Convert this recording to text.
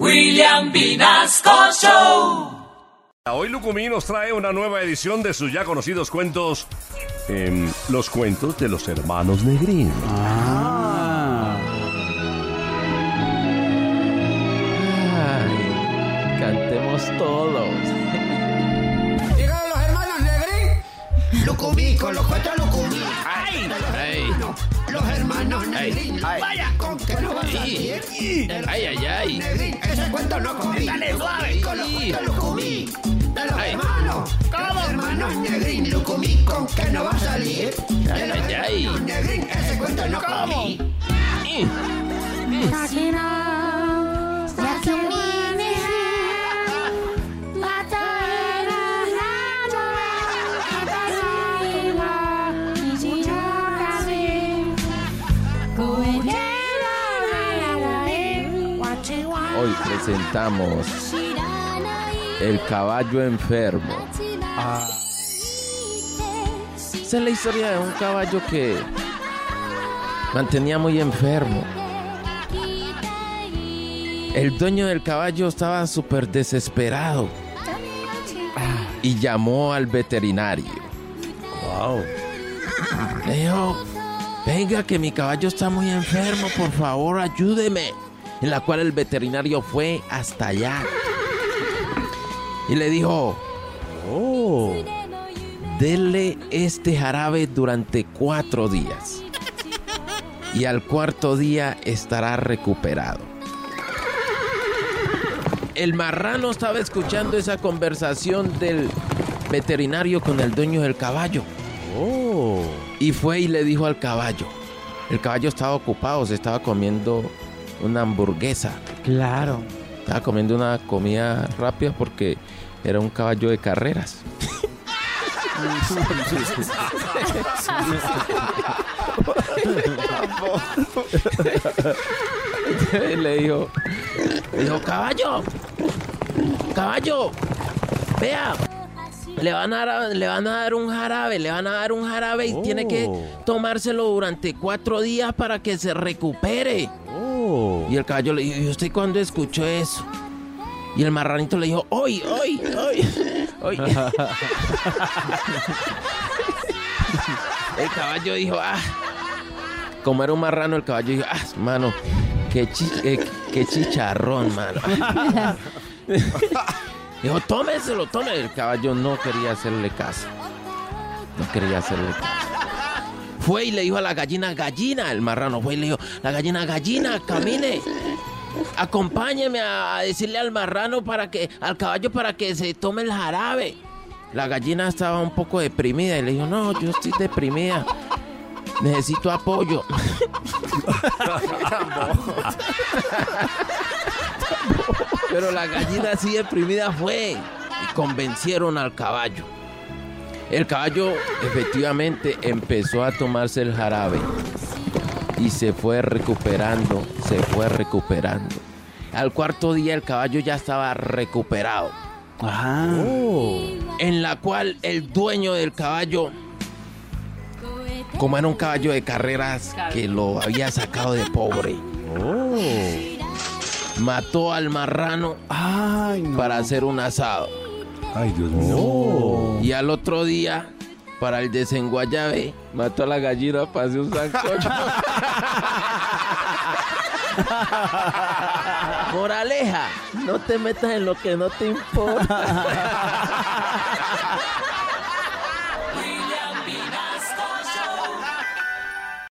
William Vinasco Show. Hoy Lucumí nos trae una nueva edición de sus ya conocidos cuentos, em, los cuentos de los hermanos Negrín. Ay, cantemos todos. Llegaron los hermanos Negrín. Lucumí, con los cuentos Negrín. ay. Vaya, con que no vas a Ay. ir. ay, ay, ay. Negrín, ese cuento no comí. Dale suave. Con los cuentos Lucumí. De los Ay. hermanos. Los hermanos Negrín. Lucumí, con que no va a salir. De los Ay, ay. hermanos Negrín, ese cuento no comí. Y- Hoy presentamos El caballo enfermo. Esa es la historia de un caballo que mantenía muy enfermo. El dueño del caballo estaba súper desesperado y llamó al veterinario. Wow. Le dijo, venga que mi caballo está muy enfermo, por favor ayúdeme. En la cual el veterinario fue hasta allá. Y le dijo, oh, dele este jarabe durante cuatro días. Y al cuarto día estará recuperado. El marrano estaba escuchando esa conversación del veterinario con el dueño del caballo. Oh. Y fue y le dijo al caballo. El caballo estaba ocupado, se estaba comiendo una hamburguesa. Claro. Estaba comiendo una comida rápida porque era un caballo de carreras. Le dijo, le dijo, caballo, caballo, vea, le van, a dar, le van a dar un jarabe, le van a dar un jarabe y tiene que tomárselo durante cuatro días para que se recupere. Y el caballo le dijo, ¿y usted cuándo escuchó eso? Y el marranito le dijo, hoy, hoy, hoy, hoy. el caballo dijo, ah, como era un marrano, el caballo dijo, ah, mano, qué, chi- eh, qué chicharrón, mano. dijo, tómeselo, tómeselo. El caballo no quería hacerle caso. No quería hacerle caso. Fue y le dijo a la gallina, gallina, el marrano fue y le dijo, la gallina, gallina, camine. Acompáñeme a, a decirle al marrano para que, al caballo para que se tome el jarabe. La gallina estaba un poco deprimida y le dijo, no, yo estoy deprimida. Necesito apoyo. Pero la gallina así deprimida fue y convencieron al caballo. El caballo efectivamente empezó a tomarse el jarabe y se fue recuperando, se fue recuperando. Al cuarto día el caballo ya estaba recuperado, Ajá. en la cual el dueño del caballo, como era un caballo de carreras que lo había sacado de pobre, mató al marrano Ay, no. para hacer un asado. Ay, Dios mío. Y al otro día, para el desenguayabe, mató a la gallina para hacer un sancocho. Moraleja, no te metas en lo que no te importa.